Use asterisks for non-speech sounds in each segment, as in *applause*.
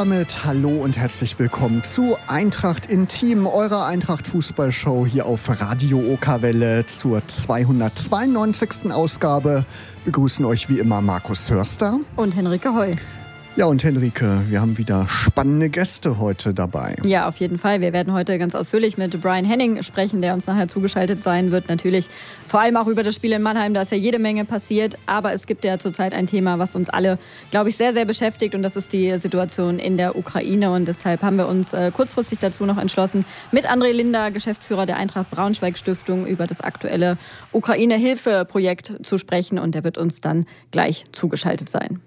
Damit hallo und herzlich willkommen zu Eintracht Intim, eurer Eintracht Fußballshow hier auf Radio Okerwelle zur 292. Ausgabe. Begrüßen euch wie immer Markus Hörster und Henrike Heu. Ja, und Henrike, wir haben wieder spannende Gäste heute dabei. Ja, auf jeden Fall. Wir werden heute ganz ausführlich mit Brian Henning sprechen, der uns nachher zugeschaltet sein wird. Natürlich vor allem auch über das Spiel in Mannheim, da ist ja jede Menge passiert. Aber es gibt ja zurzeit ein Thema, was uns alle, glaube ich, sehr, sehr beschäftigt. Und das ist die Situation in der Ukraine. Und deshalb haben wir uns äh, kurzfristig dazu noch entschlossen, mit André Linder, Geschäftsführer der Eintracht Braunschweig Stiftung, über das aktuelle Ukraine-Hilfe-Projekt zu sprechen. Und der wird uns dann gleich zugeschaltet sein.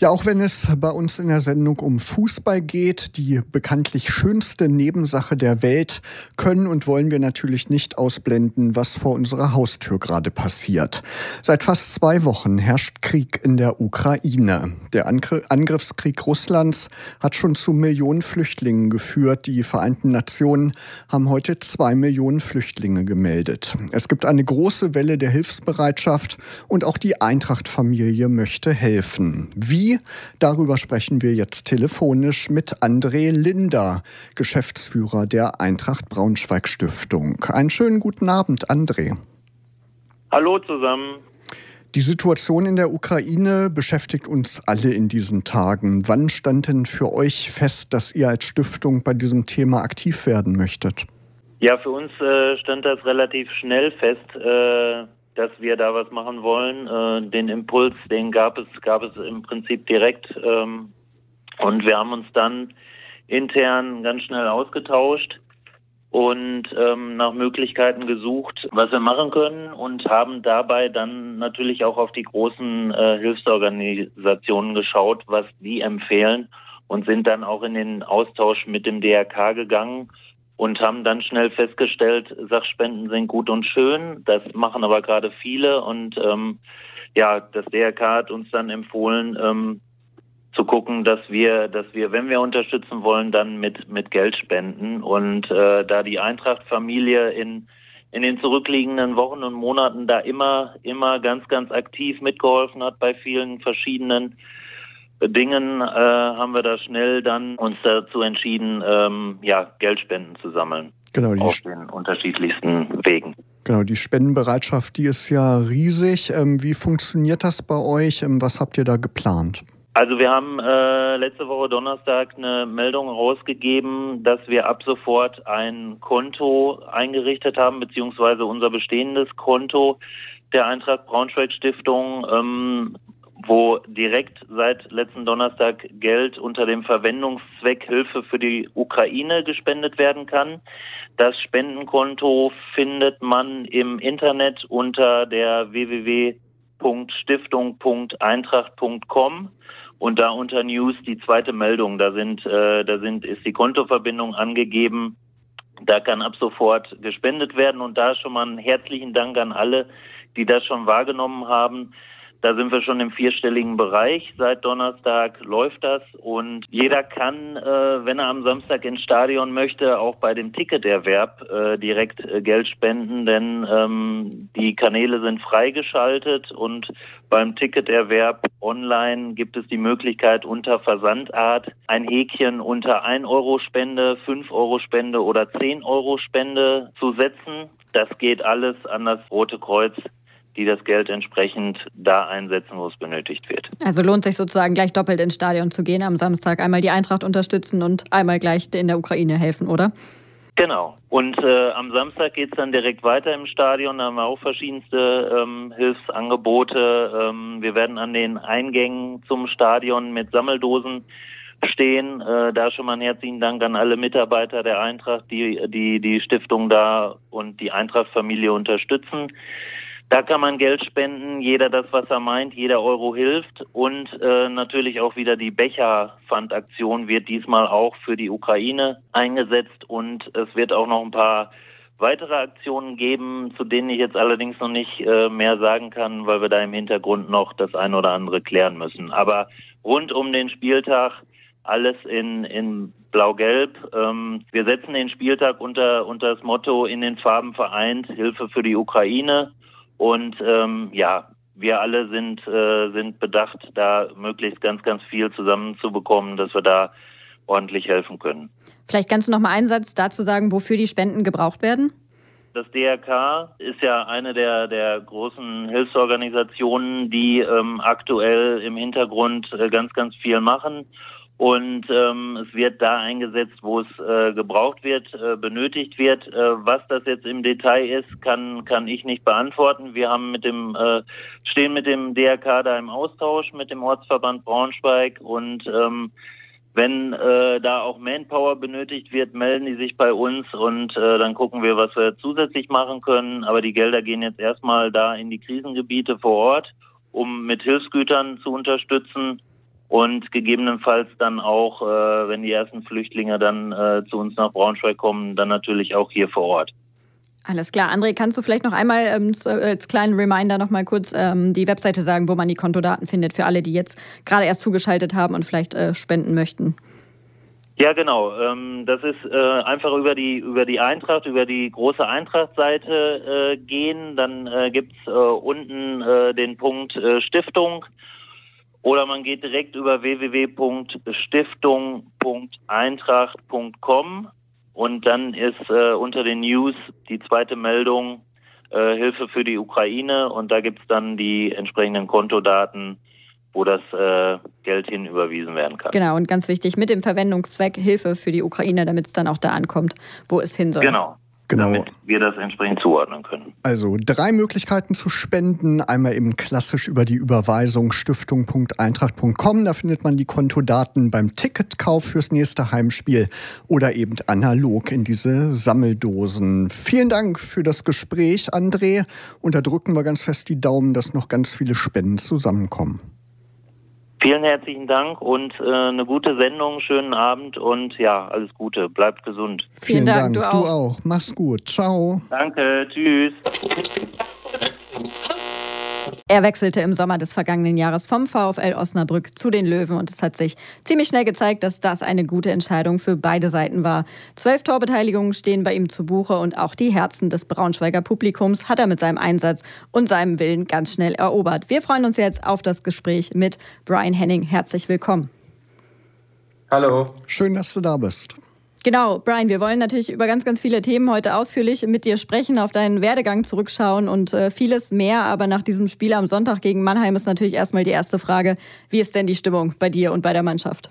Ja, auch wenn es bei uns in der Sendung um Fußball geht, die bekanntlich schönste Nebensache der Welt, können und wollen wir natürlich nicht ausblenden, was vor unserer Haustür gerade passiert. Seit fast zwei Wochen herrscht Krieg in der Ukraine. Der Angriffskrieg Russlands hat schon zu Millionen Flüchtlingen geführt. Die Vereinten Nationen haben heute zwei Millionen Flüchtlinge gemeldet. Es gibt eine große Welle der Hilfsbereitschaft und auch die Eintracht-Familie möchte helfen. Wie Darüber sprechen wir jetzt telefonisch mit André Linder, Geschäftsführer der Eintracht Braunschweig Stiftung. Einen schönen guten Abend, André. Hallo zusammen. Die Situation in der Ukraine beschäftigt uns alle in diesen Tagen. Wann stand denn für euch fest, dass ihr als Stiftung bei diesem Thema aktiv werden möchtet? Ja, für uns äh, stand das relativ schnell fest. Äh, dass wir da was machen wollen. Äh, den Impuls, den gab es, gab es im Prinzip direkt. Ähm, und wir haben uns dann intern ganz schnell ausgetauscht und ähm, nach Möglichkeiten gesucht, was wir machen können und haben dabei dann natürlich auch auf die großen äh, Hilfsorganisationen geschaut, was die empfehlen und sind dann auch in den Austausch mit dem DRK gegangen und haben dann schnell festgestellt, Sachspenden sind gut und schön, das machen aber gerade viele und ähm, ja, das DRK hat uns dann empfohlen, ähm, zu gucken, dass wir, dass wir, wenn wir unterstützen wollen, dann mit mit Geld spenden. Und äh, da die Eintracht-Familie in in den zurückliegenden Wochen und Monaten da immer immer ganz ganz aktiv mitgeholfen hat bei vielen verschiedenen Dingen äh, haben wir da schnell dann uns dazu entschieden, ähm, ja, Geldspenden zu sammeln. Genau, die auf den unterschiedlichsten Wegen. Genau, die Spendenbereitschaft, die ist ja riesig. Ähm, wie funktioniert das bei euch? Ähm, was habt ihr da geplant? Also wir haben äh, letzte Woche Donnerstag eine Meldung rausgegeben, dass wir ab sofort ein Konto eingerichtet haben, beziehungsweise unser bestehendes Konto der Eintracht Braunschweig Stiftung ähm, wo direkt seit letzten Donnerstag Geld unter dem Verwendungszweck Hilfe für die Ukraine gespendet werden kann. Das Spendenkonto findet man im Internet unter der www.stiftung.eintracht.com und da unter News die zweite Meldung. Da sind, äh, da sind, ist die Kontoverbindung angegeben. Da kann ab sofort gespendet werden und da schon mal einen herzlichen Dank an alle, die das schon wahrgenommen haben. Da sind wir schon im vierstelligen Bereich. Seit Donnerstag läuft das und jeder kann, äh, wenn er am Samstag ins Stadion möchte, auch bei dem Ticketerwerb äh, direkt äh, Geld spenden, denn ähm, die Kanäle sind freigeschaltet und beim Ticketerwerb online gibt es die Möglichkeit unter Versandart ein Häkchen unter 1 Euro Spende, 5 Euro Spende oder 10 Euro Spende zu setzen. Das geht alles an das Rote Kreuz die das Geld entsprechend da einsetzen, wo es benötigt wird. Also lohnt sich sozusagen gleich doppelt ins Stadion zu gehen am Samstag, einmal die Eintracht unterstützen und einmal gleich in der Ukraine helfen, oder? Genau. Und äh, am Samstag geht es dann direkt weiter im Stadion. Da haben wir auch verschiedenste ähm, Hilfsangebote. Ähm, wir werden an den Eingängen zum Stadion mit Sammeldosen stehen. Äh, da schon mal einen herzlichen Dank an alle Mitarbeiter der Eintracht, die die, die Stiftung da und die Eintracht-Familie unterstützen. Da kann man Geld spenden, jeder das, was er meint, jeder Euro hilft und äh, natürlich auch wieder die Becher-Pfandaktion wird diesmal auch für die Ukraine eingesetzt und es wird auch noch ein paar weitere Aktionen geben, zu denen ich jetzt allerdings noch nicht äh, mehr sagen kann, weil wir da im Hintergrund noch das ein oder andere klären müssen. Aber rund um den Spieltag alles in, in Blau-Gelb. Ähm, wir setzen den Spieltag unter, unter das Motto in den Farben vereint, Hilfe für die Ukraine. Und ähm, ja, wir alle sind, äh, sind bedacht, da möglichst ganz, ganz viel zusammenzubekommen, dass wir da ordentlich helfen können. Vielleicht kannst du noch mal einen Satz dazu sagen, wofür die Spenden gebraucht werden? Das DRK ist ja eine der, der großen Hilfsorganisationen, die ähm, aktuell im Hintergrund äh, ganz, ganz viel machen und ähm, es wird da eingesetzt, wo es äh, gebraucht wird, äh, benötigt wird. Äh, was das jetzt im Detail ist, kann kann ich nicht beantworten. Wir haben mit dem äh, stehen mit dem DRK da im Austausch mit dem Ortsverband Braunschweig und ähm, wenn äh, da auch Manpower benötigt wird, melden die sich bei uns und äh, dann gucken wir, was wir zusätzlich machen können. Aber die Gelder gehen jetzt erstmal da in die Krisengebiete vor Ort, um mit Hilfsgütern zu unterstützen und gegebenenfalls dann auch, äh, wenn die ersten Flüchtlinge dann äh, zu uns nach Braunschweig kommen, dann natürlich auch hier vor Ort. Alles klar. André, kannst du vielleicht noch einmal ähm, als kleinen Reminder noch mal kurz ähm, die Webseite sagen, wo man die Kontodaten findet für alle, die jetzt gerade erst zugeschaltet haben und vielleicht äh, spenden möchten? Ja, genau. Ähm, das ist äh, einfach über die über die Eintracht, über die große Eintracht-Seite äh, gehen. Dann äh, gibt's äh, unten äh, den Punkt äh, Stiftung oder man geht direkt über www.stiftung.eintracht.com und dann ist äh, unter den News die zweite Meldung äh, Hilfe für die Ukraine und da gibt es dann die entsprechenden Kontodaten, wo das äh, Geld hin überwiesen werden kann. Genau, und ganz wichtig, mit dem Verwendungszweck Hilfe für die Ukraine, damit es dann auch da ankommt, wo es hin soll. Genau. Genau. Damit wir das entsprechend zuordnen können. Also drei Möglichkeiten zu spenden. Einmal eben klassisch über die Überweisung stiftung.eintracht.com. Da findet man die Kontodaten beim Ticketkauf fürs nächste Heimspiel oder eben analog in diese Sammeldosen. Vielen Dank für das Gespräch, André. Und da drücken wir ganz fest die Daumen, dass noch ganz viele Spenden zusammenkommen. Vielen herzlichen Dank und äh, eine gute Sendung, schönen Abend und ja, alles Gute. Bleibt gesund. Vielen, Vielen Dank, Dank, du auch. Du auch. Mach's gut. Ciao. Danke, tschüss. Er wechselte im Sommer des vergangenen Jahres vom VfL Osnabrück zu den Löwen und es hat sich ziemlich schnell gezeigt, dass das eine gute Entscheidung für beide Seiten war. Zwölf Torbeteiligungen stehen bei ihm zu Buche und auch die Herzen des Braunschweiger Publikums hat er mit seinem Einsatz und seinem Willen ganz schnell erobert. Wir freuen uns jetzt auf das Gespräch mit Brian Henning. Herzlich willkommen. Hallo. Schön, dass du da bist. Genau, Brian, wir wollen natürlich über ganz, ganz viele Themen heute ausführlich mit dir sprechen, auf deinen Werdegang zurückschauen und äh, vieles mehr. Aber nach diesem Spiel am Sonntag gegen Mannheim ist natürlich erstmal die erste Frage, wie ist denn die Stimmung bei dir und bei der Mannschaft?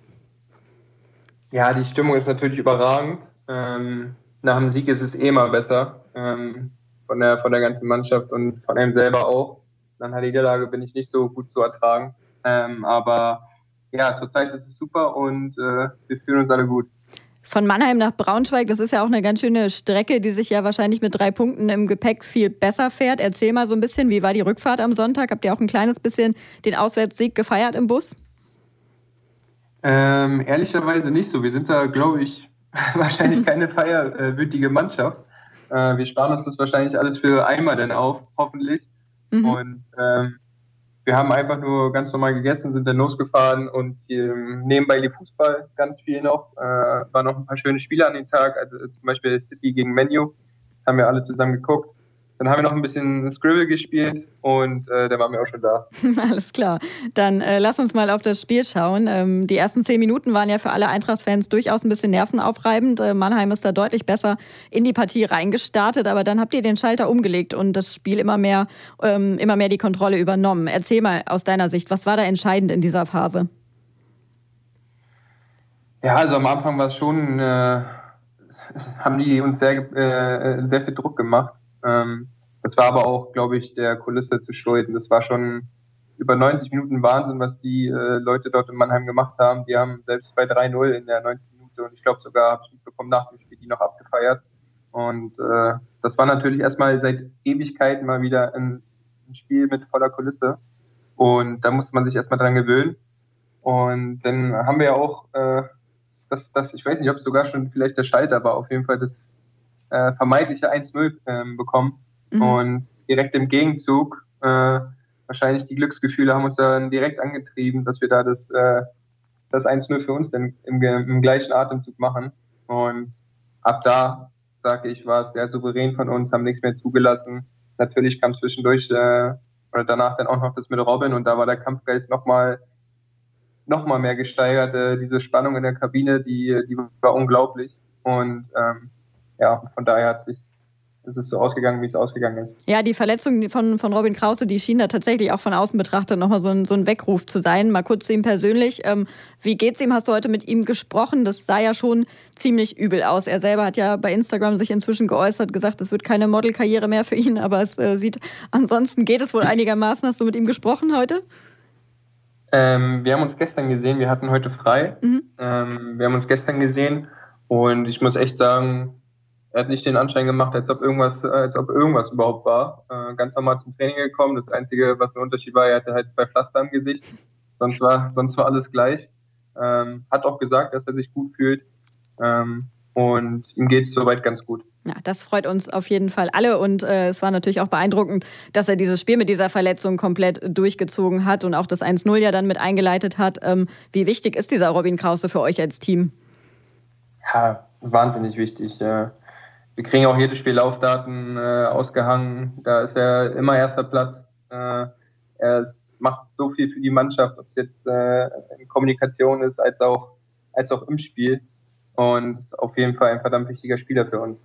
Ja, die Stimmung ist natürlich überragend. Ähm, nach dem Sieg ist es eh mal besser ähm, von, der, von der ganzen Mannschaft und von einem selber auch. Nach der Niederlage bin ich nicht so gut zu ertragen. Ähm, aber ja, zurzeit ist es super und äh, wir fühlen uns alle gut. Von Mannheim nach Braunschweig, das ist ja auch eine ganz schöne Strecke, die sich ja wahrscheinlich mit drei Punkten im Gepäck viel besser fährt. Erzähl mal so ein bisschen, wie war die Rückfahrt am Sonntag? Habt ihr auch ein kleines bisschen den Auswärtssieg gefeiert im Bus? Ähm, ehrlicherweise nicht so. Wir sind da, glaube ich, *laughs* wahrscheinlich keine *laughs* feierwütige Mannschaft. Äh, wir sparen uns das wahrscheinlich alles für einmal dann auf, hoffentlich. Mhm. Und ähm, wir haben einfach nur ganz normal gegessen, sind dann losgefahren und ähm, nebenbei die Fußball ganz viel noch. Äh, waren noch ein paar schöne Spiele an dem Tag, also zum Beispiel City gegen Menu, haben wir alle zusammen geguckt. Dann haben wir noch ein bisschen Scribble gespielt und äh, dann waren wir auch schon da. *laughs* Alles klar. Dann äh, lass uns mal auf das Spiel schauen. Ähm, die ersten zehn Minuten waren ja für alle Eintracht-Fans durchaus ein bisschen nervenaufreibend. Äh, Mannheim ist da deutlich besser in die Partie reingestartet, aber dann habt ihr den Schalter umgelegt und das Spiel immer mehr, ähm, immer mehr die Kontrolle übernommen. Erzähl mal aus deiner Sicht, was war da entscheidend in dieser Phase? Ja, also am Anfang war es schon, äh, *laughs* haben die uns sehr, äh, sehr viel Druck gemacht ähm, das war aber auch, glaube ich, der Kulisse zu schulden. Das war schon über 90 Minuten Wahnsinn, was die äh, Leute dort in Mannheim gemacht haben. Die haben selbst bei 3-0 in der 90 Minute und ich glaube sogar, habe ich mitbekommen, nach dem Spiel die noch abgefeiert. Und äh, das war natürlich erstmal seit Ewigkeiten mal wieder ein, ein Spiel mit voller Kulisse. Und da musste man sich erstmal dran gewöhnen. Und dann haben wir ja auch äh, das, das, ich weiß nicht, ob es sogar schon vielleicht der Schalter war, auf jeden Fall das äh, vermeintliche 1-0 ähm, bekommen. Mhm. Und direkt im Gegenzug, äh, wahrscheinlich die Glücksgefühle haben uns dann direkt angetrieben, dass wir da das, äh, das 1-0 für uns dann im, im gleichen Atemzug machen. Und ab da, sage ich, war es sehr souverän von uns, haben nichts mehr zugelassen. Natürlich kam zwischendurch äh, oder danach dann auch noch das mit Robin und da war der Kampfgeist nochmal noch mal mehr gesteigert. Äh, diese Spannung in der Kabine, die, die war unglaublich. Und ähm, ja, von daher hat sich es ist so ausgegangen, wie es ausgegangen ist. Ja, die Verletzung von, von Robin Krause, die schien da tatsächlich auch von außen betrachtet nochmal so ein, so ein Weckruf zu sein. Mal kurz zu ihm persönlich. Ähm, wie geht's ihm? Hast du heute mit ihm gesprochen? Das sah ja schon ziemlich übel aus. Er selber hat ja bei Instagram sich inzwischen geäußert, gesagt, es wird keine Modelkarriere mehr für ihn, *laughs* aber es äh, sieht, ansonsten geht es wohl einigermaßen. Hast du mit ihm gesprochen heute? Ähm, wir haben uns gestern gesehen, wir hatten heute frei. Mhm. Ähm, wir haben uns gestern gesehen und ich muss echt sagen, er hat nicht den Anschein gemacht, als ob irgendwas, als ob irgendwas überhaupt war. Äh, ganz normal zum Training gekommen. Das Einzige, was ein Unterschied war, er hatte halt zwei Pflaster im Gesicht. Sonst war, sonst war alles gleich. Ähm, hat auch gesagt, dass er sich gut fühlt. Ähm, und ihm geht es soweit ganz gut. Ja, das freut uns auf jeden Fall alle und äh, es war natürlich auch beeindruckend, dass er dieses Spiel mit dieser Verletzung komplett durchgezogen hat und auch das 1-0 ja dann mit eingeleitet hat. Ähm, wie wichtig ist dieser Robin Krause für euch als Team? Ja, wahnsinnig wichtig. Ja wir kriegen auch jedes Spiel Laufdaten äh, ausgehangen. Da ist er immer erster Platz. Äh, er macht so viel für die Mannschaft, ob es jetzt äh, in Kommunikation ist, als auch, als auch im Spiel. Und auf jeden Fall ein verdammt wichtiger Spieler für uns.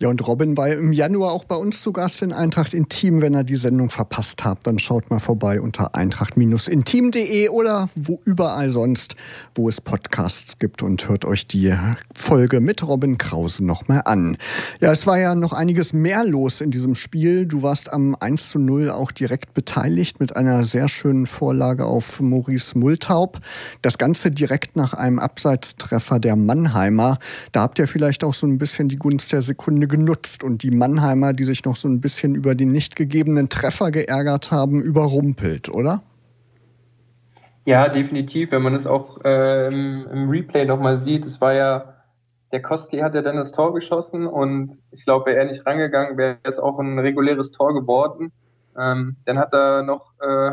Ja, und Robin war im Januar auch bei uns zu Gast in Eintracht Intim. Wenn ihr die Sendung verpasst habt, dann schaut mal vorbei unter eintracht-intim.de oder wo überall sonst, wo es Podcasts gibt und hört euch die Folge mit Robin Krause nochmal an. Ja, es war ja noch einiges mehr los in diesem Spiel. Du warst am 1 zu 0 auch direkt beteiligt mit einer sehr schönen Vorlage auf Maurice Multaub. Das Ganze direkt nach einem Abseitstreffer der Mannheimer. Da habt ihr vielleicht auch so ein bisschen die Gunst der Sekunde genutzt und die Mannheimer, die sich noch so ein bisschen über den nicht gegebenen Treffer geärgert haben, überrumpelt, oder? Ja, definitiv. Wenn man es auch äh, im, Replay nochmal sieht, es war ja, der Koski hat ja dann das Tor geschossen und ich glaube, wäre er nicht rangegangen, wäre es auch ein reguläres Tor geworden. Ähm, dann hat er noch äh,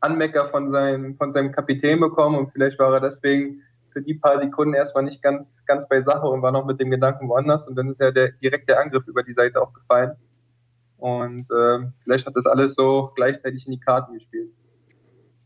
Anmecker von seinem, von seinem Kapitän bekommen und vielleicht war er deswegen für die paar Sekunden erstmal nicht ganz, ganz bei Sache und war noch mit dem Gedanken woanders. Und dann ist ja der direkte Angriff über die Seite auch gefallen. Und äh, vielleicht hat das alles so gleichzeitig in die Karten gespielt.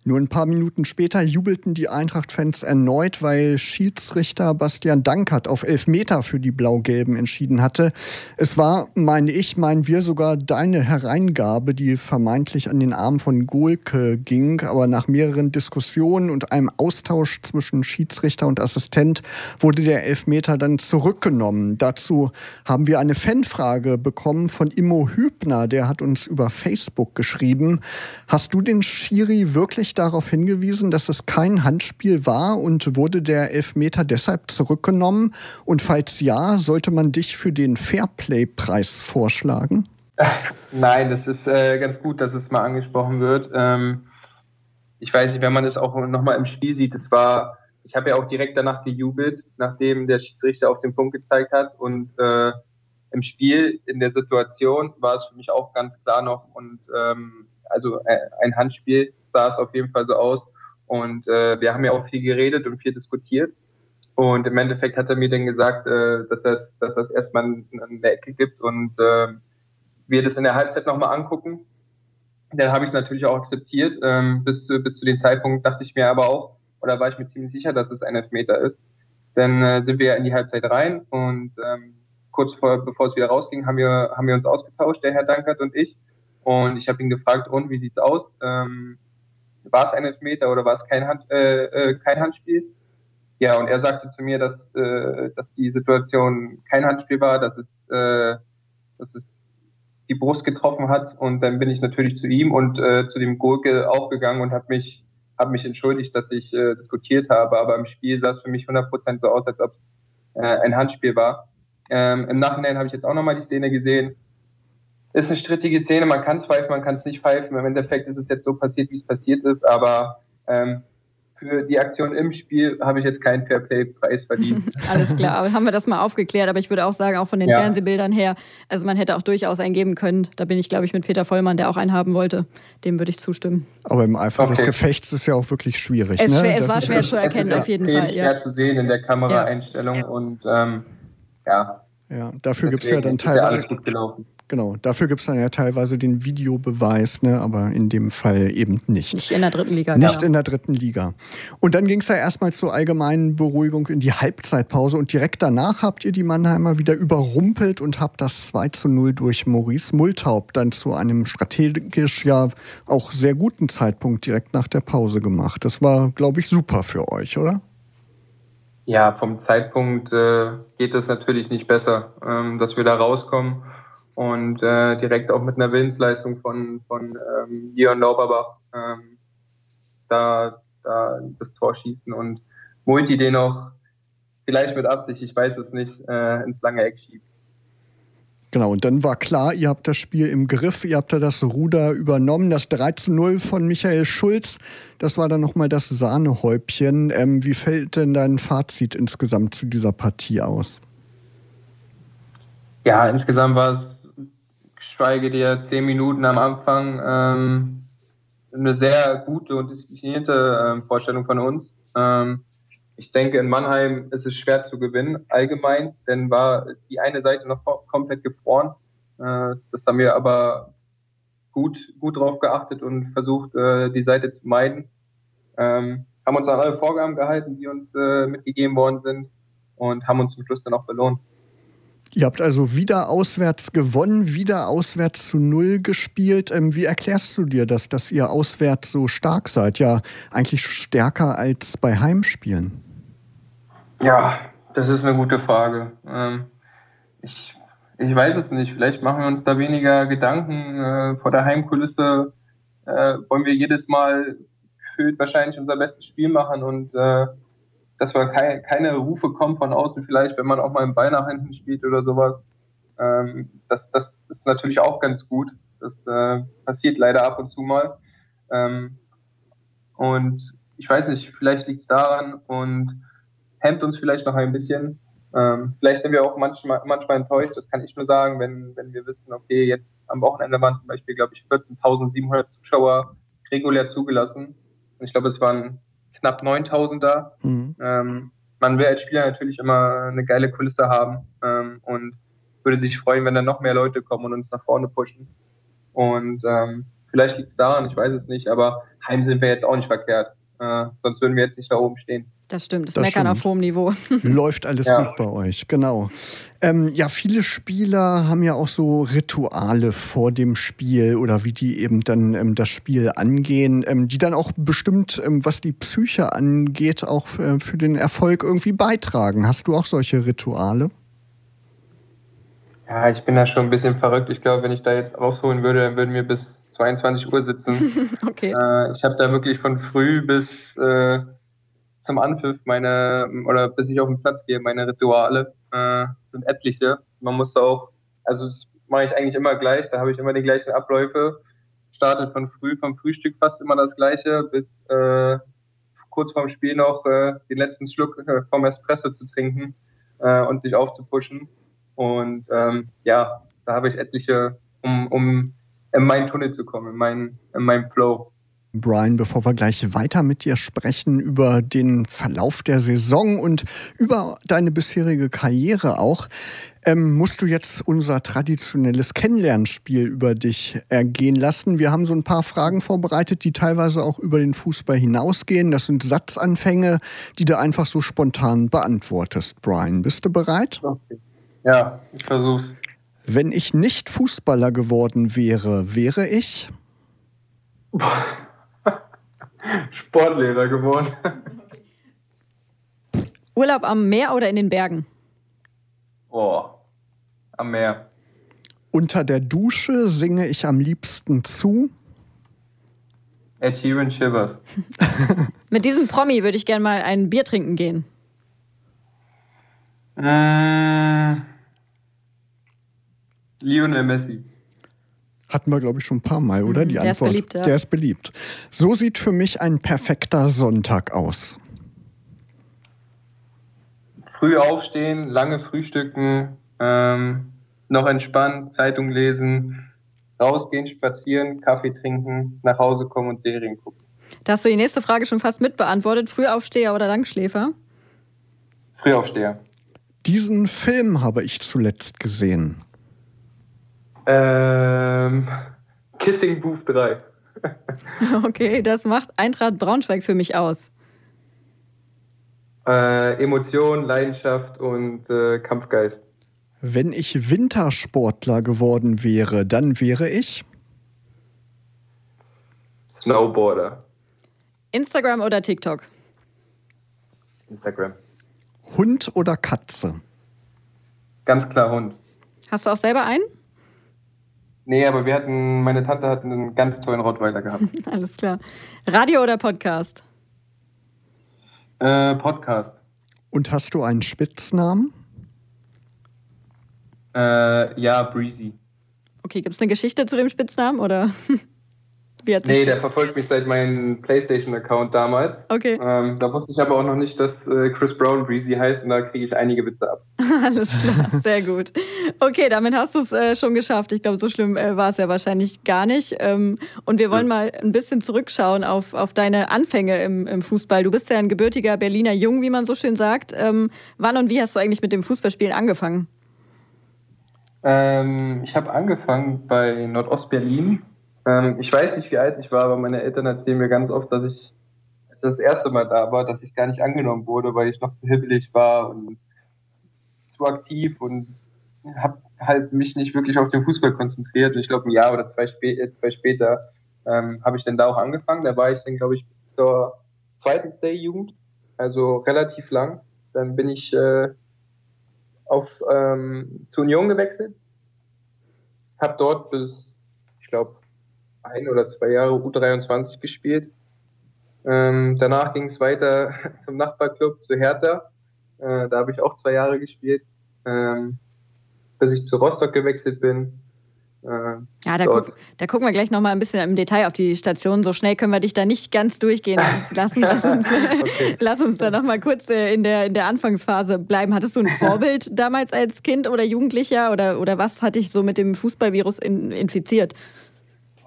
Nur ein paar Minuten später jubelten die Eintracht-Fans erneut, weil Schiedsrichter Bastian Dankert auf Elfmeter für die Blau-Gelben entschieden hatte. Es war, meine ich, meinen wir sogar deine Hereingabe, die vermeintlich an den Arm von Golke ging. Aber nach mehreren Diskussionen und einem Austausch zwischen Schiedsrichter und Assistent wurde der Elfmeter dann zurückgenommen. Dazu haben wir eine Fanfrage bekommen von Immo Hübner. Der hat uns über Facebook geschrieben. Hast du den Schiri wirklich darauf hingewiesen, dass es kein Handspiel war und wurde der Elfmeter deshalb zurückgenommen? Und falls ja, sollte man dich für den Fairplay-Preis vorschlagen? *laughs* Nein, das ist äh, ganz gut, dass es mal angesprochen wird. Ähm, ich weiß nicht, wenn man es auch nochmal im Spiel sieht, es war, ich habe ja auch direkt danach gejubelt, nachdem der Schiedsrichter auf den Punkt gezeigt hat und äh, im Spiel, in der Situation, war es für mich auch ganz klar noch und ähm, also äh, ein Handspiel sah es auf jeden Fall so aus. Und äh, wir haben ja auch viel geredet und viel diskutiert. Und im Endeffekt hat er mir dann gesagt, äh, dass, das, dass das erstmal eine Ecke gibt und äh, wir das in der Halbzeit nochmal angucken. Dann habe ich es natürlich auch akzeptiert. Ähm, bis, bis zu dem Zeitpunkt dachte ich mir aber auch, oder war ich mir ziemlich sicher, dass es ein Elfmeter ist. Dann äh, sind wir in die Halbzeit rein und ähm, kurz vor, bevor es wieder rausging, haben wir, haben wir uns ausgetauscht, der Herr Dankert und ich. Und ich habe ihn gefragt, und wie sieht's aus? Ähm, war es ein Elfmeter oder war es kein, Hand, äh, äh, kein Handspiel? Ja, und er sagte zu mir, dass, äh, dass die Situation kein Handspiel war, dass es, äh, dass es die Brust getroffen hat. Und dann bin ich natürlich zu ihm und äh, zu dem Gurke aufgegangen und habe mich, hab mich entschuldigt, dass ich äh, diskutiert habe. Aber im Spiel sah es für mich 100% so aus, als ob es äh, ein Handspiel war. Ähm, Im Nachhinein habe ich jetzt auch nochmal die Szene gesehen ist eine strittige Szene, man kann pfeifen, man kann es nicht pfeifen. Im Endeffekt ist es jetzt so passiert, wie es passiert ist, aber ähm, für die Aktion im Spiel habe ich jetzt keinen Fairplay-Preis verdient. *laughs* Alles klar, haben wir das mal aufgeklärt. Aber ich würde auch sagen, auch von den ja. Fernsehbildern her, also man hätte auch durchaus einen geben können. Da bin ich, glaube ich, mit Peter Vollmann, der auch einen haben wollte. Dem würde ich zustimmen. Aber im Eifer okay. des Gefechts ist ja auch wirklich schwierig. Es, ne? schwer, es war schwer zu erkennen, auf jeden Fall. Ja. Schwer zu sehen in der Kameraeinstellung ja. und ähm, ja, ja, dafür gibt es ja dann teilweise, Genau, dafür gibt es dann ja teilweise den Videobeweis, ne? aber in dem Fall eben nicht. Nicht in der dritten Liga. Nicht genau. in der dritten Liga. Und dann ging es ja erstmal zur allgemeinen Beruhigung in die Halbzeitpause und direkt danach habt ihr die Mannheimer wieder überrumpelt und habt das 2 zu 0 durch Maurice Multaub dann zu einem strategisch ja auch sehr guten Zeitpunkt direkt nach der Pause gemacht. Das war, glaube ich, super für euch, oder? Ja, vom Zeitpunkt äh, geht es natürlich nicht besser, ähm, dass wir da rauskommen und äh, direkt auch mit einer Willensleistung von, von ähm, Leon Lauberbach ähm, da, da das Tor schießen und Multi den auch vielleicht mit Absicht, ich weiß es nicht, äh, ins lange Eck schiebt. Genau, und dann war klar, ihr habt das Spiel im Griff, ihr habt da das Ruder übernommen. Das 3 zu 0 von Michael Schulz, das war dann nochmal das Sahnehäubchen. Ähm, wie fällt denn dein Fazit insgesamt zu dieser Partie aus? Ja, insgesamt war es schweige dir zehn Minuten am Anfang ähm, eine sehr gute und disziplinierte ähm, Vorstellung von uns. Ähm, ich denke, in Mannheim ist es schwer zu gewinnen, allgemein, denn war die eine Seite noch komplett gefroren. Äh, das haben wir aber gut, gut drauf geachtet und versucht, äh, die Seite zu meiden. Ähm, haben uns an alle Vorgaben gehalten, die uns äh, mitgegeben worden sind und haben uns zum Schluss dann auch belohnt. Ihr habt also wieder auswärts gewonnen, wieder auswärts zu Null gespielt. Ähm, wie erklärst du dir das, dass ihr auswärts so stark seid? Ja, eigentlich stärker als bei Heimspielen. Ja, das ist eine gute Frage. Ähm, ich, ich weiß es nicht. Vielleicht machen wir uns da weniger Gedanken. Äh, vor der Heimkulisse äh, wollen wir jedes Mal gefühlt wahrscheinlich unser bestes Spiel machen und äh, dass wir keine, keine Rufe kommen von außen, vielleicht, wenn man auch mal einen Ball nach hinten spielt oder sowas. Ähm, das, das ist natürlich auch ganz gut. Das äh, passiert leider ab und zu mal. Ähm, und ich weiß nicht, vielleicht liegt es daran und hemmt uns vielleicht noch ein bisschen. Ähm, vielleicht sind wir auch manchmal, manchmal enttäuscht, das kann ich nur sagen, wenn, wenn wir wissen, okay, jetzt am Wochenende waren zum Beispiel, glaube ich, 14.700 Zuschauer regulär zugelassen. Und ich glaube, es waren knapp 9000 da. Mhm. Ähm, man will als Spieler natürlich immer eine geile Kulisse haben ähm, und würde sich freuen, wenn dann noch mehr Leute kommen und uns nach vorne pushen. Und ähm, vielleicht liegt es daran, ich weiß es nicht, aber heim sind wir jetzt auch nicht verkehrt. Äh, sonst würden wir jetzt nicht da oben stehen. Das stimmt, das, das Meckern stimmt. auf hohem Niveau. *laughs* Läuft alles ja. gut bei euch, genau. Ähm, ja, viele Spieler haben ja auch so Rituale vor dem Spiel oder wie die eben dann ähm, das Spiel angehen, ähm, die dann auch bestimmt, ähm, was die Psyche angeht, auch äh, für den Erfolg irgendwie beitragen. Hast du auch solche Rituale? Ja, ich bin da schon ein bisschen verrückt. Ich glaube, wenn ich da jetzt rausholen würde, dann würden wir bis 22 Uhr sitzen. *laughs* okay. Äh, ich habe da wirklich von früh bis äh, zum Anpfiff meine, oder bis ich auf den Platz gehe, meine Rituale äh, sind etliche. Man muss auch, also das mache ich eigentlich immer gleich, da habe ich immer die gleichen Abläufe. Startet von früh, vom Frühstück fast immer das gleiche, bis äh, kurz vorm Spiel noch äh, den letzten Schluck äh, vom Espresso zu trinken und sich aufzupuschen. Und ähm, ja, da habe ich etliche, um, um in meinen Tunnel zu kommen, in meinen, in meinen Flow. Brian, bevor wir gleich weiter mit dir sprechen über den Verlauf der Saison und über deine bisherige Karriere auch, ähm, musst du jetzt unser traditionelles Kennenlernspiel über dich ergehen lassen. Wir haben so ein paar Fragen vorbereitet, die teilweise auch über den Fußball hinausgehen. Das sind Satzanfänge, die du einfach so spontan beantwortest. Brian, bist du bereit? Okay. Ja, ich versuch's. Wenn ich nicht Fußballer geworden wäre, wäre ich? *laughs* Sportlehrer geworden. Urlaub am Meer oder in den Bergen? Oh, am Meer. Unter der Dusche singe ich am liebsten zu. Ed Sheeran Shivers. *laughs* Mit diesem Promi würde ich gerne mal ein Bier trinken gehen. Äh, Lionel Messi. Hatten wir, glaube ich, schon ein paar Mal, oder? Mhm, Die der Antwort. Ist beliebt, ja. Der ist beliebt. So sieht für mich ein perfekter Sonntag aus. Früh aufstehen, lange frühstücken, ähm, noch entspannt, Zeitung lesen, rausgehen, spazieren, Kaffee trinken, nach Hause kommen und Serien gucken. Da hast du die nächste Frage schon fast mitbeantwortet. Frühaufsteher oder Langschläfer? Frühaufsteher. Diesen Film habe ich zuletzt gesehen. Ähm, Kissing Booth 3. *laughs* okay, das macht Eintracht Braunschweig für mich aus. Äh, Emotion, Leidenschaft und äh, Kampfgeist. Wenn ich Wintersportler geworden wäre, dann wäre ich Snowboarder. Instagram oder TikTok? Instagram. Hund oder Katze? Ganz klar Hund. Hast du auch selber einen? Nee, aber wir hatten, meine Tante hat einen ganz tollen Rottweiler gehabt. *laughs* Alles klar. Radio oder Podcast? Äh, Podcast. Und hast du einen Spitznamen? Äh, ja, Breezy. Okay, gibt es eine Geschichte zu dem Spitznamen oder? *laughs* Wie hat nee, der verfolgt mich seit meinem PlayStation-Account damals. Okay. Ähm, da wusste ich aber auch noch nicht, dass äh, Chris Brown Breezy heißt und da kriege ich einige Witze ab. *laughs* Alles klar, sehr gut. Okay, damit hast du es äh, schon geschafft. Ich glaube, so schlimm äh, war es ja wahrscheinlich gar nicht. Ähm, und wir wollen ja. mal ein bisschen zurückschauen auf, auf deine Anfänge im, im, Fußball. Du bist ja ein gebürtiger Berliner Jung, wie man so schön sagt. Ähm, wann und wie hast du eigentlich mit dem Fußballspielen angefangen? Ähm, ich habe angefangen bei Nordostberlin ähm, ich weiß nicht, wie alt ich war, aber meine Eltern erzählen mir ganz oft, dass ich das erste Mal da war, dass ich gar nicht angenommen wurde, weil ich noch zu hibbelig war und zu aktiv und habe halt mich nicht wirklich auf den Fußball konzentriert. Und ich glaube, ein Jahr oder zwei, spä äh, zwei später ähm, habe ich dann da auch angefangen. Da war ich dann, glaube ich, zur zweiten Stay-Jugend, also relativ lang. Dann bin ich äh, auf ähm, zur Union gewechselt, habe dort bis, ich glaube, ein oder zwei Jahre U23 gespielt. Ähm, danach ging es weiter *laughs* zum Nachbarclub, zu Hertha. Äh, da habe ich auch zwei Jahre gespielt, ähm, bis ich zu Rostock gewechselt bin. Äh, ja, da, guck, da, gucken wir gleich nochmal ein bisschen im Detail auf die Station. So schnell können wir dich da nicht ganz durchgehen *laughs* lassen. Lass uns, *laughs* okay. lass uns da nochmal kurz äh, in der, in der Anfangsphase bleiben. Hattest du ein Vorbild damals als Kind oder Jugendlicher oder, oder was hat dich so mit dem Fußballvirus in, infiziert?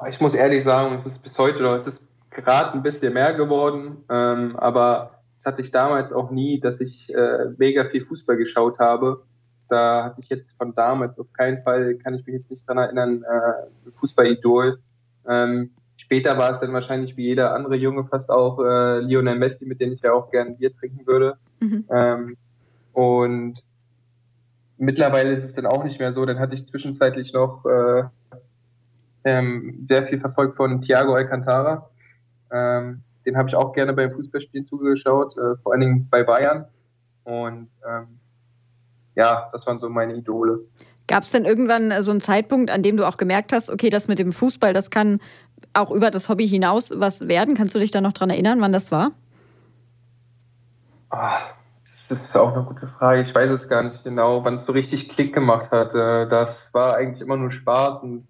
Ich muss ehrlich sagen, es ist bis heute oder es ist gerade ein bisschen mehr geworden, ähm, aber es hatte ich damals auch nie, dass ich äh, mega viel Fußball geschaut habe. Da hatte ich jetzt von damals auf keinen Fall, kann ich mich jetzt nicht dran erinnern, äh, Fußballidol. Ähm, später war es dann wahrscheinlich wie jeder andere Junge fast auch äh, Lionel Messi, mit dem ich ja auch gerne Bier trinken würde. Mhm. Ähm, und mittlerweile ist es dann auch nicht mehr so. Dann hatte ich zwischenzeitlich noch äh, ähm, sehr viel verfolgt von Thiago Alcantara. Ähm, den habe ich auch gerne beim Fußballspielen zugeschaut, äh, vor allen Dingen bei Bayern. Und ähm, ja, das waren so meine Idole. Gab es denn irgendwann äh, so einen Zeitpunkt, an dem du auch gemerkt hast, okay, das mit dem Fußball, das kann auch über das Hobby hinaus was werden? Kannst du dich da noch dran erinnern, wann das war? Oh, das ist auch eine gute Frage. Ich weiß es gar nicht genau, wann es so richtig Klick gemacht hat. Äh, das war eigentlich immer nur Spaß und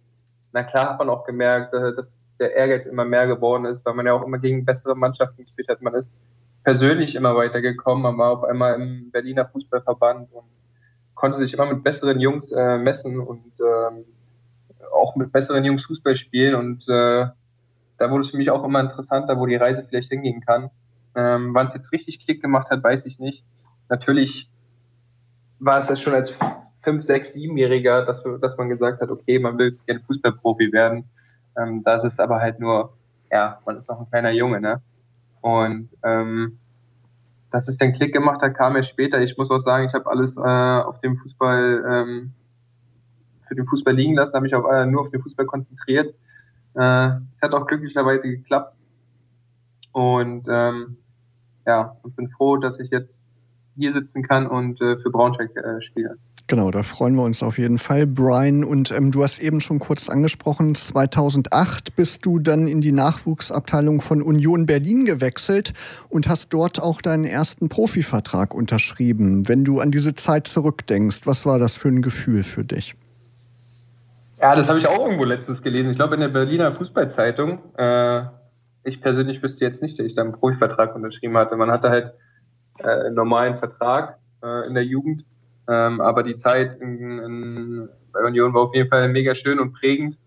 na klar hat man auch gemerkt, äh, dass der Ehrgeiz immer mehr geworden ist, weil man ja auch immer gegen bessere Mannschaften gespielt hat. Man ist persönlich immer weitergekommen, man war auf einmal im Berliner Fußballverband und konnte sich immer mit besseren Jungs äh, messen und ähm, auch mit besseren Jungs Fußball spielen und äh, da wurde es für mich auch immer interessanter, wo die Reise vielleicht hingehen kann. Ähm, Wann es jetzt richtig Klick gemacht hat, weiß ich nicht. Natürlich war es das schon als fünf, sechs, siebenjähriger, dass, dass man gesagt hat, okay, man will gerne Fußballprofi werden. Ähm, das ist aber halt nur, ja, man ist noch ein kleiner Junge, ne? Und ähm, dass es den Klick gemacht hat, kam erst später. Ich muss auch sagen, ich habe alles äh, auf dem Fußball, ähm, für den Fußball liegen lassen, habe mich auf, äh, nur auf den Fußball konzentriert. Äh, es hat auch glücklicherweise geklappt. Und ähm, ja, und bin froh, dass ich jetzt hier sitzen kann und äh, für Braunschweig äh, spiele. Genau, da freuen wir uns auf jeden Fall, Brian. Und ähm, du hast eben schon kurz angesprochen, 2008 bist du dann in die Nachwuchsabteilung von Union Berlin gewechselt und hast dort auch deinen ersten Profivertrag unterschrieben. Wenn du an diese Zeit zurückdenkst, was war das für ein Gefühl für dich? Ja, das habe ich auch irgendwo letztens gelesen. Ich glaube in der Berliner Fußballzeitung. Äh, ich persönlich wüsste jetzt nicht, dass ich da einen Profivertrag unterschrieben hatte. Man hatte halt äh, normalen Vertrag äh, in der Jugend ähm, aber die Zeit in, in, bei Union war auf jeden Fall mega schön und prägend.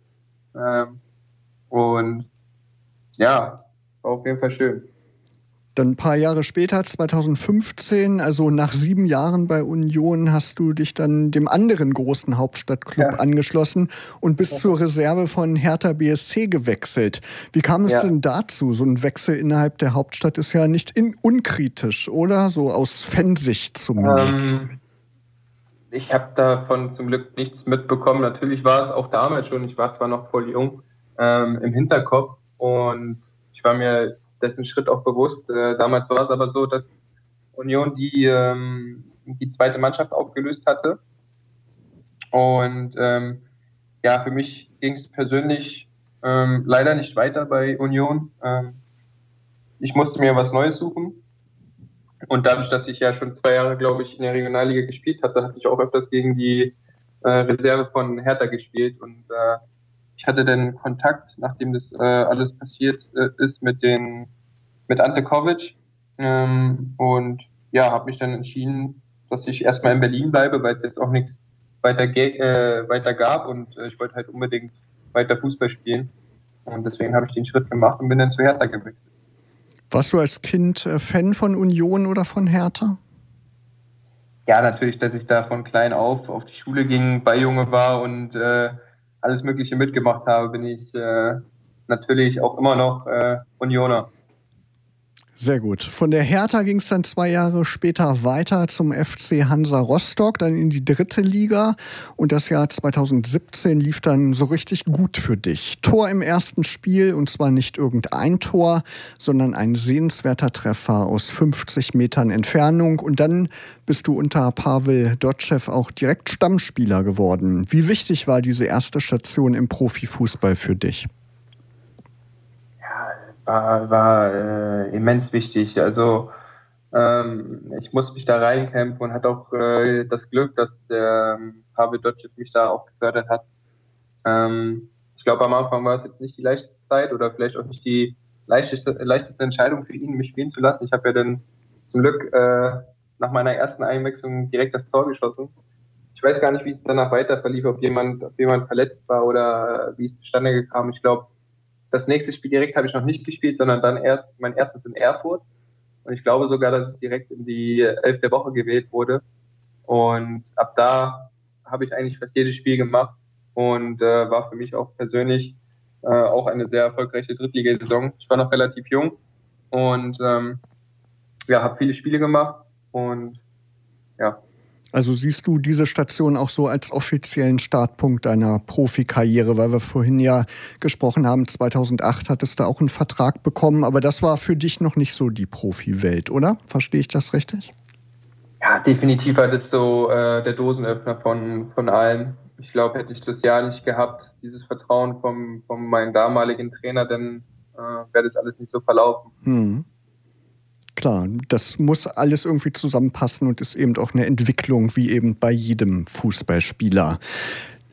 Ähm, und ja, war auf jeden Fall schön. Dann ein paar Jahre später, 2015, also nach sieben Jahren bei Union, hast du dich dann dem anderen großen Hauptstadtclub ja. angeschlossen und bist ja. zur Reserve von Hertha BSC gewechselt. Wie kam es ja. denn dazu? So ein Wechsel innerhalb der Hauptstadt ist ja nicht unkritisch, oder? So aus Fansicht zumindest. Ähm, ich habe davon zum Glück nichts mitbekommen. Natürlich war es auch damals schon, ich war zwar noch voll jung, ähm, im Hinterkopf und ich war mir dessen Schritt auch bewusst. Äh, damals war es aber so, dass Union die, ähm, die zweite Mannschaft aufgelöst hatte. Und ähm, ja, für mich ging es persönlich ähm, leider nicht weiter bei Union. Ähm, ich musste mir was Neues suchen. Und dadurch, dass ich ja schon zwei Jahre, glaube ich, in der Regionalliga gespielt hatte, hatte ich auch öfters gegen die äh, Reserve von Hertha gespielt. Und äh, ich hatte dann Kontakt, nachdem das äh, alles passiert äh, ist, mit den mit Ante Kovic ähm, und ja, habe mich dann entschieden, dass ich erstmal in Berlin bleibe, weil es jetzt auch nichts weiter, äh, weiter gab und äh, ich wollte halt unbedingt weiter Fußball spielen und deswegen habe ich den Schritt gemacht und bin dann zu Hertha gewechselt. Warst du als Kind äh, Fan von Union oder von Hertha? Ja, natürlich, dass ich da von klein auf auf die Schule ging, bei Junge war und äh, alles Mögliche mitgemacht habe, bin ich äh, natürlich auch immer noch äh, Unioner. Sehr gut. Von der Hertha ging es dann zwei Jahre später weiter zum FC Hansa Rostock, dann in die dritte Liga. Und das Jahr 2017 lief dann so richtig gut für dich. Tor im ersten Spiel und zwar nicht irgendein Tor, sondern ein sehenswerter Treffer aus 50 Metern Entfernung. Und dann bist du unter Pavel Dotschew auch direkt Stammspieler geworden. Wie wichtig war diese erste Station im Profifußball für dich? War, war äh, immens wichtig. Also ähm, ich musste mich da reinkämpfen und hatte auch äh, das Glück, dass der ähm, Pavel Dotschew mich da auch gefördert hat. Ähm, ich glaube, am Anfang war es jetzt nicht die leichteste Zeit oder vielleicht auch nicht die leichteste, leichteste Entscheidung für ihn, mich spielen zu lassen. Ich habe ja dann zum Glück äh, nach meiner ersten Einwechslung direkt das Tor geschossen. Ich weiß gar nicht, wie es danach weiter verlief, ob jemand, ob jemand verletzt war oder wie es zustande kam. Ich glaube, das nächste Spiel direkt habe ich noch nicht gespielt, sondern dann erst mein erstes in Erfurt. Und ich glaube sogar, dass es direkt in die Elf der Woche gewählt wurde. Und ab da habe ich eigentlich fast jedes Spiel gemacht und äh, war für mich auch persönlich äh, auch eine sehr erfolgreiche Drittligasaison. Ich war noch relativ jung und ähm, ja, habe viele Spiele gemacht und ja, also siehst du diese Station auch so als offiziellen Startpunkt deiner Profikarriere, weil wir vorhin ja gesprochen haben, 2008 hattest du auch einen Vertrag bekommen, aber das war für dich noch nicht so die Profiwelt, oder? Verstehe ich das richtig? Ja, definitiv war das so äh, der Dosenöffner von, von allem. Ich glaube, hätte ich das Jahr nicht gehabt, dieses Vertrauen von vom meinem damaligen Trainer, dann äh, wäre das alles nicht so verlaufen. Hm klar, das muss alles irgendwie zusammenpassen und ist eben auch eine Entwicklung, wie eben bei jedem Fußballspieler.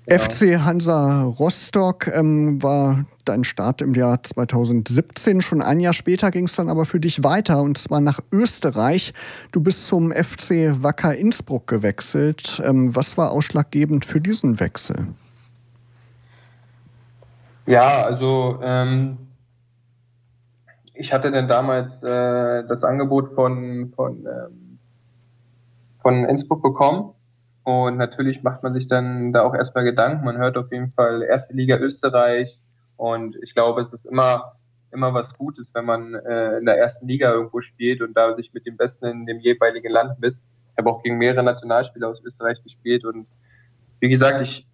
Ja. FC Hansa Rostock ähm, war dein Start im Jahr 2017. Schon ein Jahr später ging es dann aber für dich weiter und zwar nach Österreich. Du bist zum FC Wacker Innsbruck gewechselt. Ähm, was war ausschlaggebend für diesen Wechsel? Ja, also ähm, ich hatte dann damals äh, das Angebot von, von, ähm, von Innsbruck bekommen. Und natürlich macht man sich dann da auch erstmal Gedanken. Man hört auf jeden Fall erste Liga Österreich. Und ich glaube, es ist immer, immer was Gutes, wenn man äh, in der ersten Liga irgendwo spielt und da sich mit dem Besten in dem jeweiligen Land misst. Ich habe auch gegen mehrere Nationalspieler aus Österreich gespielt. Und wie gesagt, ich,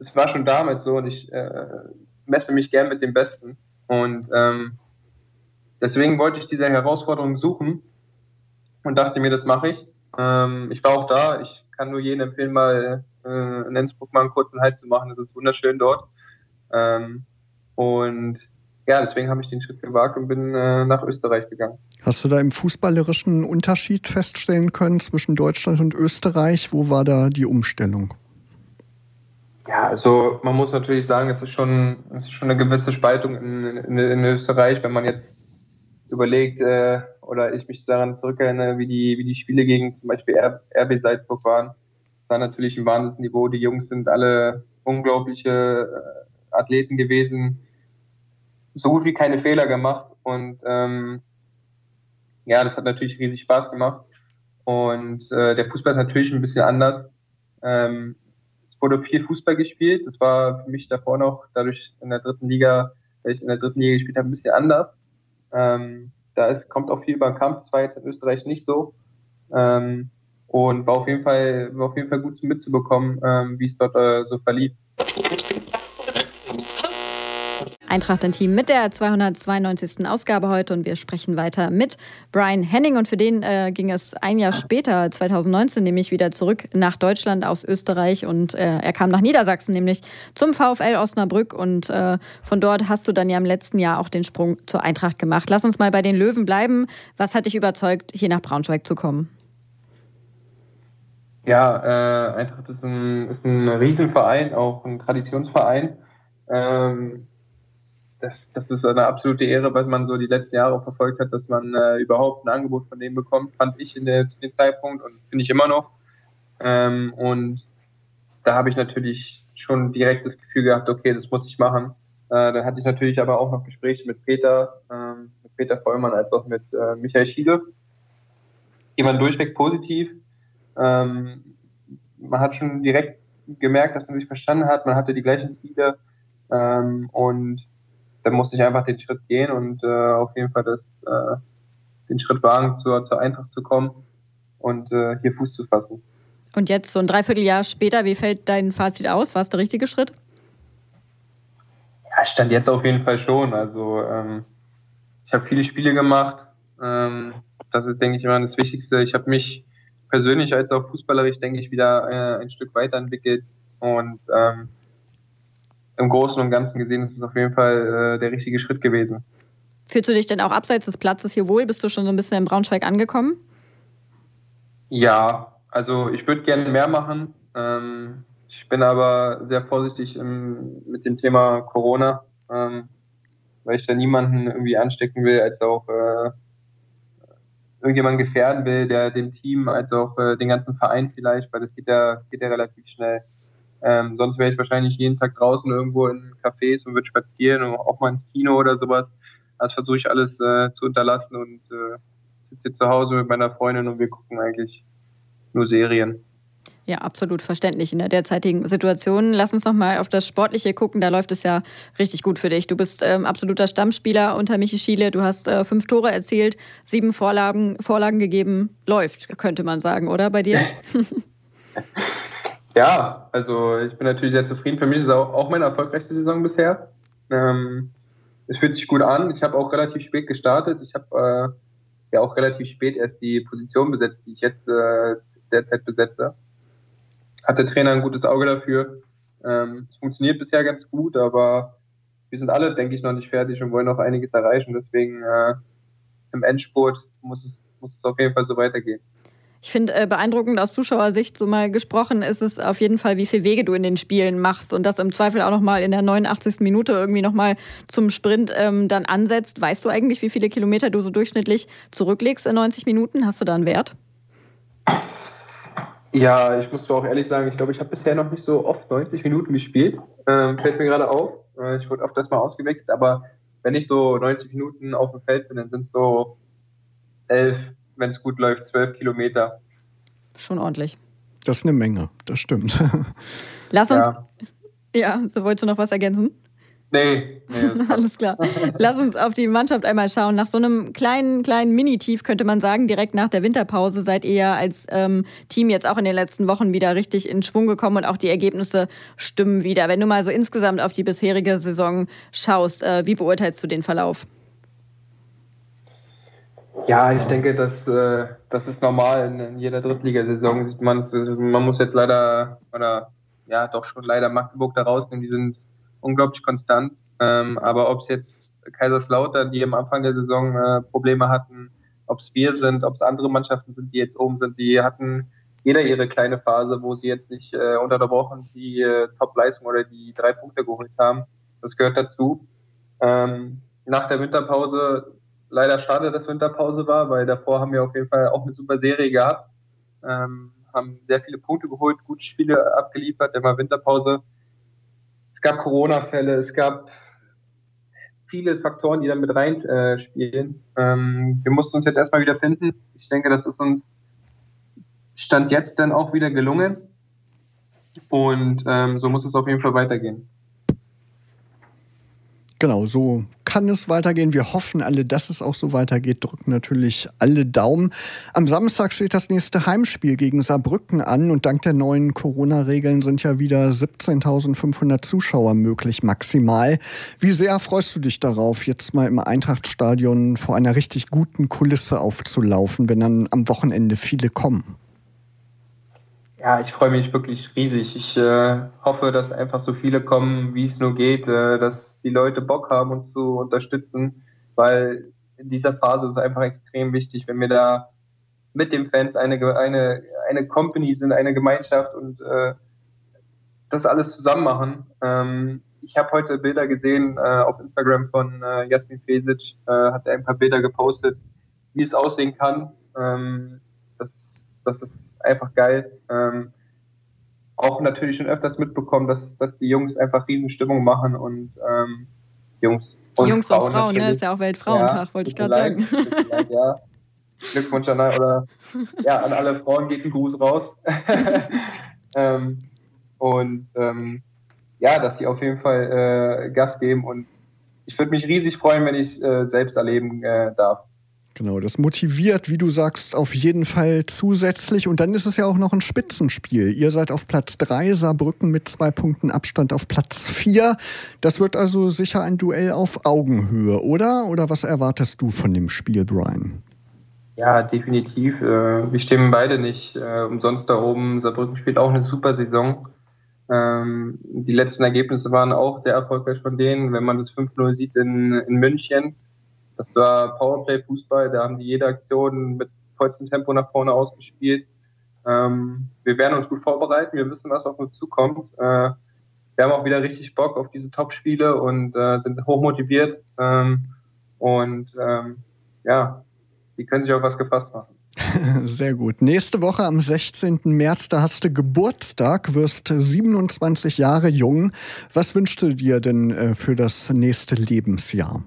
es war schon damals so und ich äh, messe mich gern mit dem Besten. Und ähm, Deswegen wollte ich diese Herausforderung suchen und dachte mir, das mache ich. Ähm, ich war auch da. Ich kann nur jedem empfehlen, mal äh, in Innsbruck mal einen kurzen Halt zu machen. Das ist wunderschön dort. Ähm, und ja, deswegen habe ich den Schritt gewagt und bin äh, nach Österreich gegangen. Hast du da im fußballerischen Unterschied feststellen können zwischen Deutschland und Österreich? Wo war da die Umstellung? Ja, also man muss natürlich sagen, es ist schon, es ist schon eine gewisse Spaltung in, in, in Österreich, wenn man jetzt überlegt äh, oder ich mich daran zurückerinnere, wie die, wie die Spiele gegen zum Beispiel RB Salzburg waren. Das war natürlich ein Wahnsinnsniveau. Die Jungs sind alle unglaubliche äh, Athleten gewesen, so gut wie keine Fehler gemacht und ähm, ja, das hat natürlich riesig Spaß gemacht. Und äh, der Fußball ist natürlich ein bisschen anders. Ähm, es wurde viel Fußball gespielt. Das war für mich davor noch, dadurch in der dritten Liga, weil ich in der dritten Liga gespielt habe, ein bisschen anders. Ähm, da ist, kommt auch viel über Kampf, das war jetzt in Österreich nicht so. Ähm, und war auf jeden Fall, war auf jeden Fall gut mitzubekommen, ähm, wie es dort äh, so verlief. Eintracht ein Team mit der 292. Ausgabe heute und wir sprechen weiter mit Brian Henning und für den äh, ging es ein Jahr später, 2019, nämlich wieder zurück nach Deutschland aus Österreich und äh, er kam nach Niedersachsen, nämlich zum VfL Osnabrück und äh, von dort hast du dann ja im letzten Jahr auch den Sprung zur Eintracht gemacht. Lass uns mal bei den Löwen bleiben. Was hat dich überzeugt, hier nach Braunschweig zu kommen? Ja, äh, Eintracht ist ein, ist ein Riesenverein, auch ein Traditionsverein. Ähm, das, das ist eine absolute Ehre, was man so die letzten Jahre verfolgt hat, dass man äh, überhaupt ein Angebot von denen bekommt, fand ich in der, dem Zeitpunkt und finde ich immer noch. Ähm, und da habe ich natürlich schon direkt das Gefühl gehabt, okay, das muss ich machen. Äh, dann hatte ich natürlich aber auch noch Gespräche mit Peter, ähm, mit Peter Vollmann als auch mit äh, Michael Schiele. Die waren durchweg positiv. Ähm, man hat schon direkt gemerkt, dass man sich verstanden hat. Man hatte die gleichen Ziele. Ähm, und da musste ich einfach den Schritt gehen und äh, auf jeden Fall das, äh, den Schritt wagen, zur, zur Eintracht zu kommen und äh, hier Fuß zu fassen. Und jetzt so ein Dreivierteljahr später, wie fällt dein Fazit aus? War es der richtige Schritt? Ja, stand jetzt auf jeden Fall schon. Also ähm, ich habe viele Spiele gemacht. Ähm, das ist, denke ich, immer das Wichtigste. Ich habe mich persönlich als auch fußballerisch, denke ich, wieder äh, ein Stück weiterentwickelt und ähm, im Großen und Ganzen gesehen ist es auf jeden Fall äh, der richtige Schritt gewesen. Fühlst du dich denn auch abseits des Platzes hier wohl? Bist du schon so ein bisschen in Braunschweig angekommen? Ja, also ich würde gerne mehr machen. Ähm, ich bin aber sehr vorsichtig im, mit dem Thema Corona, ähm, weil ich da niemanden irgendwie anstecken will, als auch äh, irgendjemanden gefährden will, der dem Team, als auch äh, den ganzen Verein vielleicht, weil das geht ja, geht ja relativ schnell. Ähm, sonst wäre ich wahrscheinlich jeden Tag draußen irgendwo in Cafés und würde spazieren und auch mal ins Kino oder sowas. Das versuche ich alles äh, zu unterlassen und äh, sitze zu Hause mit meiner Freundin und wir gucken eigentlich nur Serien. Ja, absolut verständlich in der derzeitigen Situation. Lass uns noch mal auf das Sportliche gucken. Da läuft es ja richtig gut für dich. Du bist ähm, absoluter Stammspieler unter Michi Schiele. Du hast äh, fünf Tore erzielt, sieben Vorlagen, Vorlagen gegeben. Läuft, könnte man sagen, oder bei dir? *laughs* *laughs* Ja, also ich bin natürlich sehr zufrieden. Für mich ist es auch, auch meine erfolgreichste Saison bisher. Ähm, es fühlt sich gut an. Ich habe auch relativ spät gestartet. Ich habe äh, ja auch relativ spät erst die Position besetzt, die ich jetzt äh, derzeit besetze. Hat der Trainer ein gutes Auge dafür. Ähm, es funktioniert bisher ganz gut, aber wir sind alle, denke ich, noch nicht fertig und wollen noch einiges erreichen. Deswegen äh, im Endspurt muss es, muss es auf jeden Fall so weitergehen. Ich finde äh, beeindruckend aus Zuschauersicht so mal gesprochen ist es auf jeden Fall, wie viele Wege du in den Spielen machst und das im Zweifel auch nochmal in der 89. Minute irgendwie nochmal zum Sprint ähm, dann ansetzt. Weißt du eigentlich, wie viele Kilometer du so durchschnittlich zurücklegst in 90 Minuten? Hast du da einen Wert? Ja, ich muss auch ehrlich sagen, ich glaube, ich habe bisher noch nicht so oft 90 Minuten gespielt. Ähm, fällt mir gerade auf. Äh, ich wurde oft erstmal ausgewechselt, aber wenn ich so 90 Minuten auf dem Feld bin, dann sind so elf, wenn es gut läuft, zwölf Kilometer. Schon ordentlich. Das ist eine Menge, das stimmt. *laughs* Lass uns. Ja, ja so wolltest du noch was ergänzen? Nee, nee *laughs* Alles klar. *laughs* Lass uns auf die Mannschaft einmal schauen. Nach so einem kleinen, kleinen Mini-Tief könnte man sagen, direkt nach der Winterpause seid ihr ja als ähm, Team jetzt auch in den letzten Wochen wieder richtig in Schwung gekommen und auch die Ergebnisse stimmen wieder. Wenn du mal so insgesamt auf die bisherige Saison schaust, äh, wie beurteilst du den Verlauf? Ja, ich denke, das, äh, das ist normal. In, jeder Drittligasaison sieht man Man muss jetzt leider, oder ja, doch schon leider Magdeburg da rausnehmen. Die sind unglaublich konstant. Ähm, aber ob es jetzt Kaiserslautern, die am Anfang der Saison äh, Probleme hatten, ob es wir sind, ob es andere Mannschaften sind, die jetzt oben sind, die hatten jeder ihre kleine Phase, wo sie jetzt nicht äh, unter die äh, Top-Leistung oder die drei Punkte geholt haben. Das gehört dazu. Ähm, nach der Winterpause leider schade, dass Winterpause war, weil davor haben wir auf jeden Fall auch eine super Serie gehabt. Ähm, haben sehr viele Punkte geholt, gute Spiele abgeliefert, immer Winterpause. Es gab Corona-Fälle, es gab viele Faktoren, die da mit reinspielen. Äh, ähm, wir mussten uns jetzt erstmal wieder finden. Ich denke, das ist uns Stand jetzt dann auch wieder gelungen. Und ähm, so muss es auf jeden Fall weitergehen. Genau, so kann es weitergehen. Wir hoffen alle, dass es auch so weitergeht, drücken natürlich alle Daumen. Am Samstag steht das nächste Heimspiel gegen Saarbrücken an und dank der neuen Corona-Regeln sind ja wieder 17.500 Zuschauer möglich, maximal. Wie sehr freust du dich darauf, jetzt mal im Eintrachtstadion vor einer richtig guten Kulisse aufzulaufen, wenn dann am Wochenende viele kommen? Ja, ich freue mich wirklich riesig. Ich äh, hoffe, dass einfach so viele kommen, wie es nur geht, äh, dass die Leute Bock haben, uns zu unterstützen, weil in dieser Phase ist es einfach extrem wichtig, wenn wir da mit den Fans eine, eine, eine Company sind, eine Gemeinschaft und äh, das alles zusammen machen. Ähm, ich habe heute Bilder gesehen äh, auf Instagram von äh, Jasmin Fesic, äh, hat er ein paar Bilder gepostet, wie es aussehen kann. Ähm, das, das ist einfach geil. Ähm, auch natürlich schon öfters mitbekommen, dass, dass die Jungs einfach Riesenstimmung machen und ähm, Jungs und Jungs Frauen, und Frauen, ne? Ist ja auch Weltfrauentag, ja, wollte ich gerade sagen. Leid, ja. *laughs* Glückwunsch an, oder, ja, an alle Frauen geht ein Gruß raus. *laughs* ähm, und ähm, ja, dass die auf jeden Fall äh, Gas geben und ich würde mich riesig freuen, wenn ich äh, selbst erleben äh, darf. Genau, das motiviert, wie du sagst, auf jeden Fall zusätzlich. Und dann ist es ja auch noch ein Spitzenspiel. Ihr seid auf Platz 3, Saarbrücken mit zwei Punkten Abstand auf Platz 4. Das wird also sicher ein Duell auf Augenhöhe, oder? Oder was erwartest du von dem Spiel, Brian? Ja, definitiv. Äh, wir stimmen beide nicht äh, umsonst da oben. Saarbrücken spielt auch eine super Saison. Ähm, die letzten Ergebnisse waren auch sehr erfolgreich von denen. Wenn man das 5-0 sieht in, in München, das war Powerplay-Fußball, da haben die jede Aktion mit vollstem Tempo nach vorne ausgespielt. Ähm, wir werden uns gut vorbereiten, wir wissen, was auf uns zukommt. Äh, wir haben auch wieder richtig Bock auf diese Top-Spiele und äh, sind hochmotiviert. Ähm, und ähm, ja, die können sich auf was gefasst machen. *laughs* Sehr gut. Nächste Woche am 16. März, da hast du Geburtstag, wirst 27 Jahre jung. Was wünschst du dir denn äh, für das nächste Lebensjahr?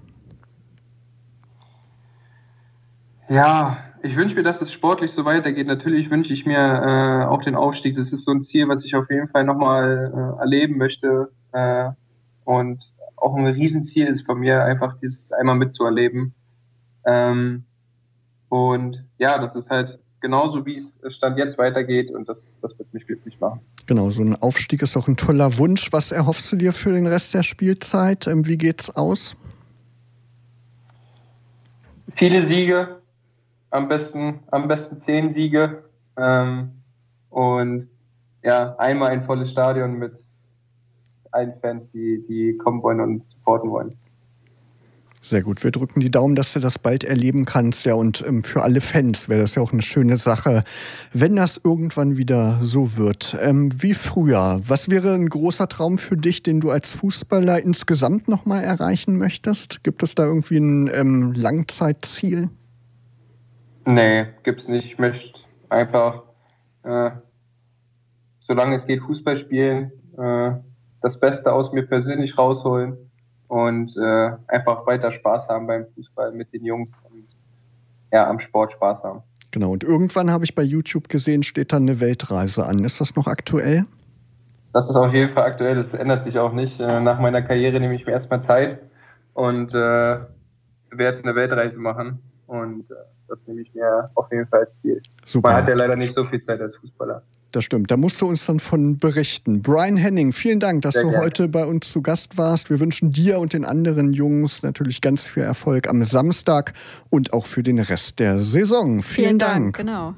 Ja, ich wünsche mir, dass es sportlich so weitergeht. Natürlich wünsche ich mir äh, auch den Aufstieg. Das ist so ein Ziel, was ich auf jeden Fall nochmal äh, erleben möchte. Äh, und auch ein Riesenziel ist von mir, einfach dieses einmal mitzuerleben. Ähm, und ja, das ist halt genauso, wie es Stand jetzt weitergeht und das, das wird mich glücklich machen. Genau, so ein Aufstieg ist auch ein toller Wunsch. Was erhoffst du dir für den Rest der Spielzeit? Ähm, wie geht's aus? Viele Siege, am besten, am besten zehn Siege. Ähm, und ja, einmal ein volles Stadion mit allen Fans, die, die kommen wollen und supporten wollen. Sehr gut. Wir drücken die Daumen, dass du das bald erleben kannst. Ja, und ähm, für alle Fans wäre das ja auch eine schöne Sache, wenn das irgendwann wieder so wird. Ähm, wie früher. Was wäre ein großer Traum für dich, den du als Fußballer insgesamt nochmal erreichen möchtest? Gibt es da irgendwie ein ähm, Langzeitziel? Nee, gibt's nicht. Ich möchte einfach, äh, solange es geht, Fußball spielen, äh, das Beste aus mir persönlich rausholen und äh, einfach weiter Spaß haben beim Fußball mit den Jungs und ja, am Sport Spaß haben. Genau, und irgendwann habe ich bei YouTube gesehen, steht dann eine Weltreise an. Ist das noch aktuell? Das ist auf jeden Fall aktuell, das ändert sich auch nicht. Äh, nach meiner Karriere nehme ich mir erstmal Zeit und äh, werde eine Weltreise machen. Und äh, das nehme ich mir auf jeden Fall als Ziel. Super. Man hat ja leider nicht so viel Zeit als Fußballer. Das stimmt. Da musst du uns dann von berichten. Brian Henning, vielen Dank, dass Sehr du gerne. heute bei uns zu Gast warst. Wir wünschen dir und den anderen Jungs natürlich ganz viel Erfolg am Samstag und auch für den Rest der Saison. Vielen, vielen Dank. Dank. Genau.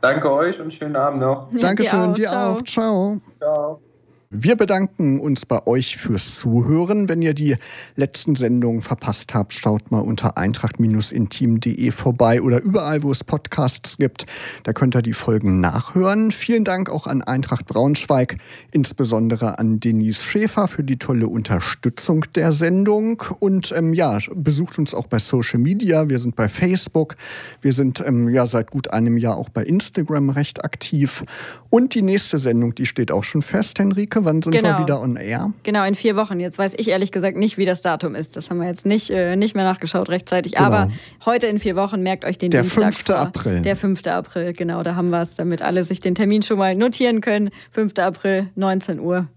Danke euch und schönen Abend noch. Dankeschön, dir auch. Dir Ciao. auch. Ciao. Ciao. Wir bedanken uns bei euch fürs Zuhören. Wenn ihr die letzten Sendungen verpasst habt, schaut mal unter eintracht-intim.de vorbei oder überall, wo es Podcasts gibt. Da könnt ihr die Folgen nachhören. Vielen Dank auch an Eintracht Braunschweig, insbesondere an Denise Schäfer für die tolle Unterstützung der Sendung. Und ähm, ja, besucht uns auch bei Social Media. Wir sind bei Facebook. Wir sind ähm, ja seit gut einem Jahr auch bei Instagram recht aktiv. Und die nächste Sendung, die steht auch schon fest, Henrike? Wann sind genau. wir wieder on air? Genau, in vier Wochen. Jetzt weiß ich ehrlich gesagt nicht, wie das Datum ist. Das haben wir jetzt nicht, äh, nicht mehr nachgeschaut rechtzeitig. Genau. Aber heute in vier Wochen merkt euch den Der Dienstag 5. Vor. April. Der 5. April, genau, da haben wir es, damit alle sich den Termin schon mal notieren können. 5. April, 19 Uhr.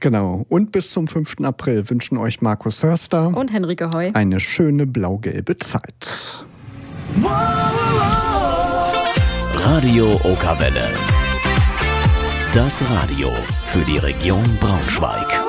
Genau. Und bis zum 5. April wünschen euch Markus Hörster und Henrike Heu eine schöne blau-gelbe Zeit. Radio Okawelle. Das Radio für die Region Braunschweig.